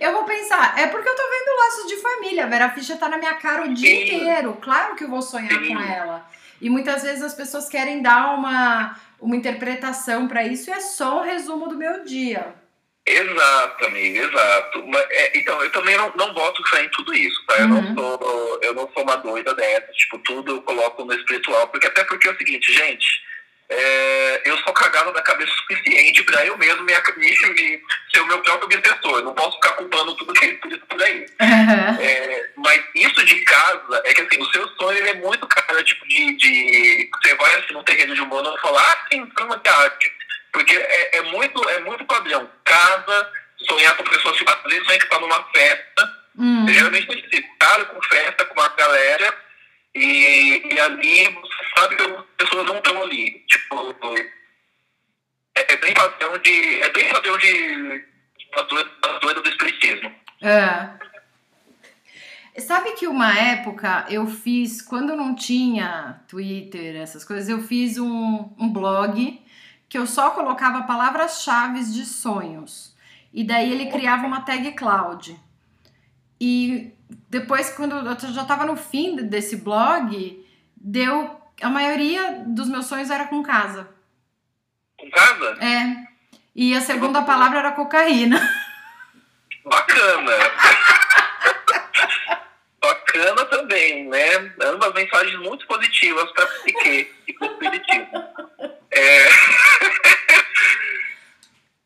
S2: eu vou pensar, é porque eu tô vendo laços de família. A Vera Fischer tá na minha cara o dia
S3: Sim.
S2: inteiro. Claro que eu vou sonhar
S3: Sim.
S2: com ela. E muitas vezes as pessoas querem dar uma, uma interpretação pra isso e é só um resumo do meu dia.
S3: Exato, amiga, exato. Mas, é, então, eu também não, não boto fé em tudo isso, tá? Eu,
S2: Uhum.
S3: não sou, eu não sou uma doida dessa, tipo, tudo eu coloco no espiritual, porque até porque é o seguinte, gente, é, eu sou cagado da cabeça o suficiente pra eu mesmo me, me, me ser o meu próprio obsessor. Não posso ficar culpando tudo que é espírito por aí. É, mas isso de casa, é que assim, o seu sonho ele é muito cara, tipo, de, de. Você vai assim no terreno de humano e fala, ah, sim, cama de arte. Porque é, é muito, é muito padrão. Casa, sonhar com pessoas que às vezes sonha que tá numa festa.
S2: Hum.
S3: Geralmente cara com festa, com uma galera, e, e ali você sabe que as pessoas não estão ali. Tipo, é, é bem padrão de. É bem padrão de. das doidas do espiritismo.
S2: É. Sabe que uma época eu fiz, quando não tinha Twitter, essas coisas, eu fiz um, um blog que eu só colocava palavras-chave de sonhos. E daí ele criava uma tag cloud. E depois, quando eu já tava no fim desse blog, deu. A maioria dos meus sonhos era com casa.
S3: Com casa?
S2: É. E a segunda palavra era cocaína.
S3: Bacana. *laughs* Bacana também, né? Ambas mensagens muito positivas para psique e para o espiritismo. É...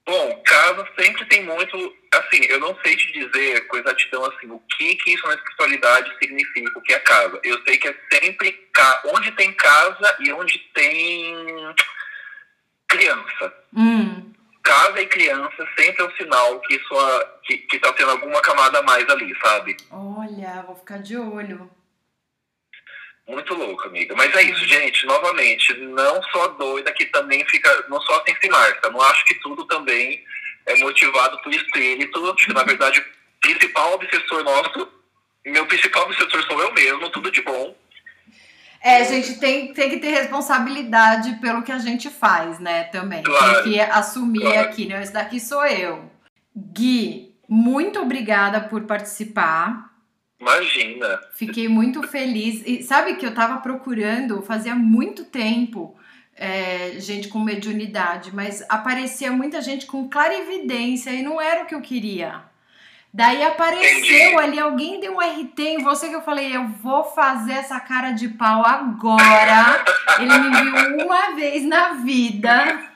S3: Bom, casa sempre tem muito. Assim, eu não sei te dizer com exatidão assim, o que, que isso na espiritualidade significa, o que é casa. Eu sei que é sempre onde tem casa e onde tem criança
S2: Hum.
S3: casa e criança sempre é um sinal que isso a- que, que tá tendo alguma camada a mais ali, sabe?
S2: Olha, vou ficar de olho.
S3: Muito louco, amiga. Mas é isso, gente. Novamente, não só doida que também fica. Não só assim se marca. Não acho que tudo também é motivado por espírito. Que, na verdade, o principal obsessor nosso, meu principal obsessor sou eu mesmo, tudo de bom.
S2: É, gente, tem, tem que ter responsabilidade pelo que a gente faz, né? Também.
S3: Claro.
S2: Tem que assumir
S3: Claro.
S2: aqui, né? Esse daqui sou eu. Gui, muito obrigada por participar.
S3: Imagina.
S2: Fiquei muito feliz. E sabe que eu tava procurando, fazia muito tempo, é, gente com mediunidade, mas aparecia muita gente com clarividência e não era o que eu queria. Daí apareceu ali, alguém deu um RT em você que eu falei, eu vou fazer essa cara de pau agora. Ele me viu uma vez na vida.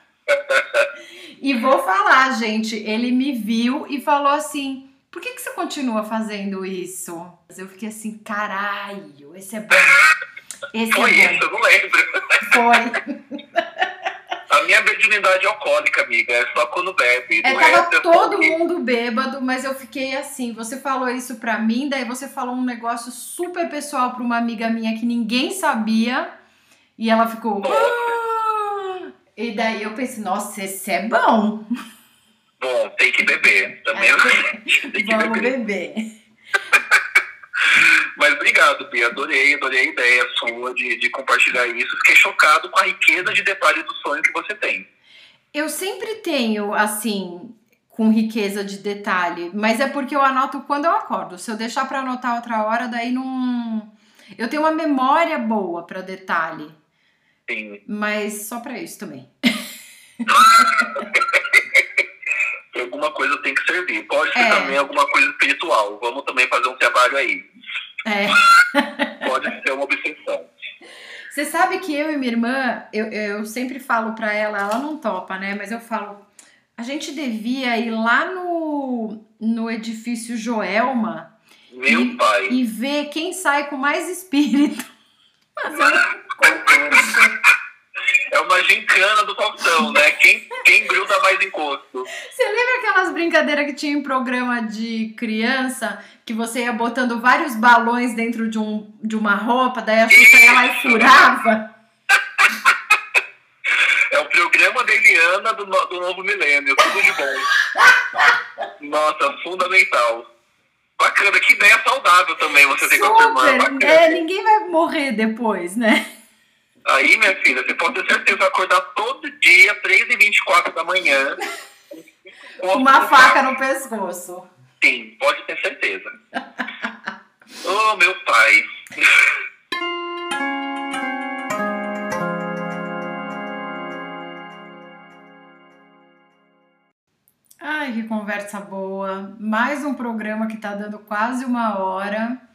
S2: E vou falar, gente, ele me viu e falou assim: por que, que você continua fazendo isso? Eu fiquei assim, caralho, esse é bom. Esse
S3: Foi
S2: é
S3: isso, eu não lembro.
S2: Foi. *laughs*
S3: A minha virginidade é alcoólica, amiga. É só quando bebe.
S2: É, tava
S3: eu
S2: todo mundo bêbado, mas eu fiquei assim. Você falou isso pra mim, daí você falou um negócio super pessoal pra uma amiga minha que ninguém sabia. E ela ficou. "Ah!" E daí eu pensei, nossa, esse é bom.
S3: Bom, tem que beber. Também
S2: É, *laughs*
S3: tem que
S2: Vamos
S3: beber.
S2: beber.
S3: Obrigado, Bia. Adorei, adorei a ideia sua de, de compartilhar isso. Fiquei chocado com a riqueza de detalhes do sonho que você tem.
S2: Eu sempre tenho, assim, com riqueza de detalhe, mas é porque eu anoto quando eu acordo. Se eu deixar para anotar outra hora, daí não. Eu tenho uma memória boa para detalhe.
S3: Sim.
S2: Mas só para isso também. *laughs*
S3: alguma coisa tem que servir. Pode ser
S2: É.
S3: também alguma coisa espiritual. Vamos também fazer um trabalho aí.
S2: É.
S3: Pode ser uma obsessão.
S2: Você sabe que eu e minha irmã, eu, eu sempre falo pra ela, ela não topa, né? Mas eu falo, a gente devia ir lá no, no edifício Joelma
S3: Meu
S2: E-
S3: pai.
S2: e ver quem sai com mais espírito. Fazer um concurso.
S3: Uma gincana do Faustão, né? Quem, quem gruda mais encosto.
S2: Você lembra aquelas brincadeiras que tinha em programa de criança, que você ia botando vários balões dentro de, um, de uma roupa, daí a Xuxa ia lá e furava?
S3: É o programa da Eliana do, do novo milênio. Tudo de bom. Nossa, fundamental. Bacana, que ideia saudável também você tem com a sua irmã.
S2: Super!
S3: Bacana.
S2: É, ninguém vai morrer depois, né?
S3: Aí, minha filha, você pode ter certeza, vai acordar todo dia, 3 e 24 da manhã.
S2: Com *laughs* uma faca no pescoço.
S3: Sim, pode ter certeza. *laughs* oh, meu pai.
S2: Ai, que conversa boa. Mais um programa que tá dando quase uma hora.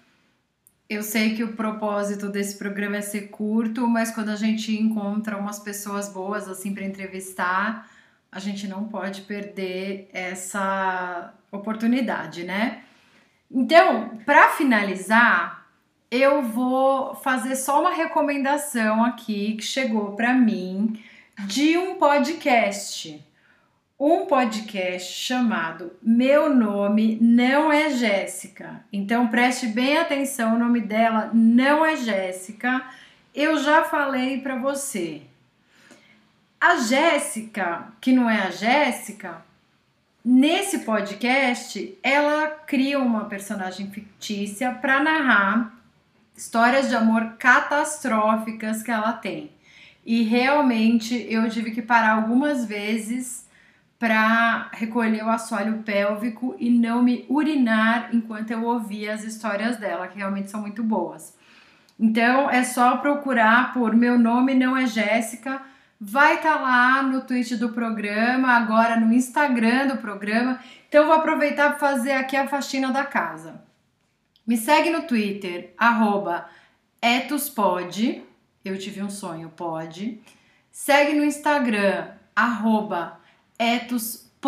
S2: Eu sei que o propósito desse programa é ser curto, mas quando a gente encontra umas pessoas boas assim para entrevistar, a gente não pode perder essa oportunidade, né? Então, para finalizar, eu vou fazer só uma recomendação aqui que chegou para mim de um podcast um podcast chamado Meu Nome Não é Jéssica. Então preste bem atenção, o nome dela não é Jéssica. Eu já falei para você. A Jéssica, que não é a Jéssica, nesse podcast, ela cria uma personagem fictícia para narrar histórias de amor catastróficas que ela tem. E realmente eu tive que parar algumas vezes para recolher o assoalho pélvico e não me urinar enquanto eu ouvia as histórias dela, que realmente são muito boas. Então é só procurar por Meu Nome Não é Jéssica. Vai estar lá no tweet do programa, agora no Instagram do programa. Então vou aproveitar para fazer aqui a faxina da casa. Me segue no Twitter, etuspod. Eu tive um sonho, pode. Segue no Instagram, arroba etos.pod.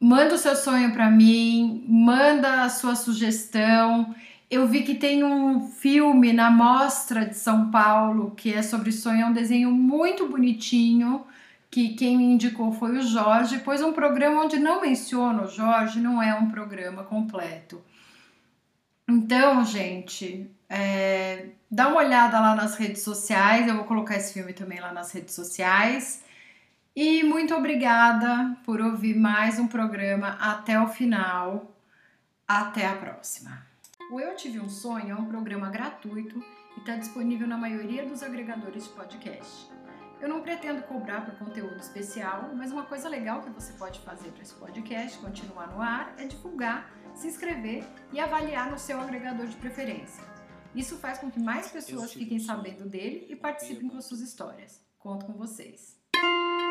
S2: Manda o seu sonho para mim, manda a sua sugestão. Eu vi que tem um filme na Mostra de São Paulo que é sobre sonho, é um desenho muito bonitinho, que quem me indicou foi o Jorge, pois um programa onde não menciona o Jorge não é um programa completo. Então, gente, é, dá uma olhada lá nas redes sociais, eu vou colocar esse filme também lá nas redes sociais. E muito obrigada por ouvir mais um programa até o final. Até a próxima. O Eu Tive um Sonho é um programa gratuito e está disponível na maioria dos agregadores de podcast. Eu não pretendo cobrar por conteúdo especial, mas uma coisa legal que você pode fazer para esse podcast continuar no ar é divulgar, se inscrever e avaliar no seu agregador de preferência. Isso faz com que mais pessoas fiquem sabendo dele e participem com suas histórias. Conto com vocês.
S1: Música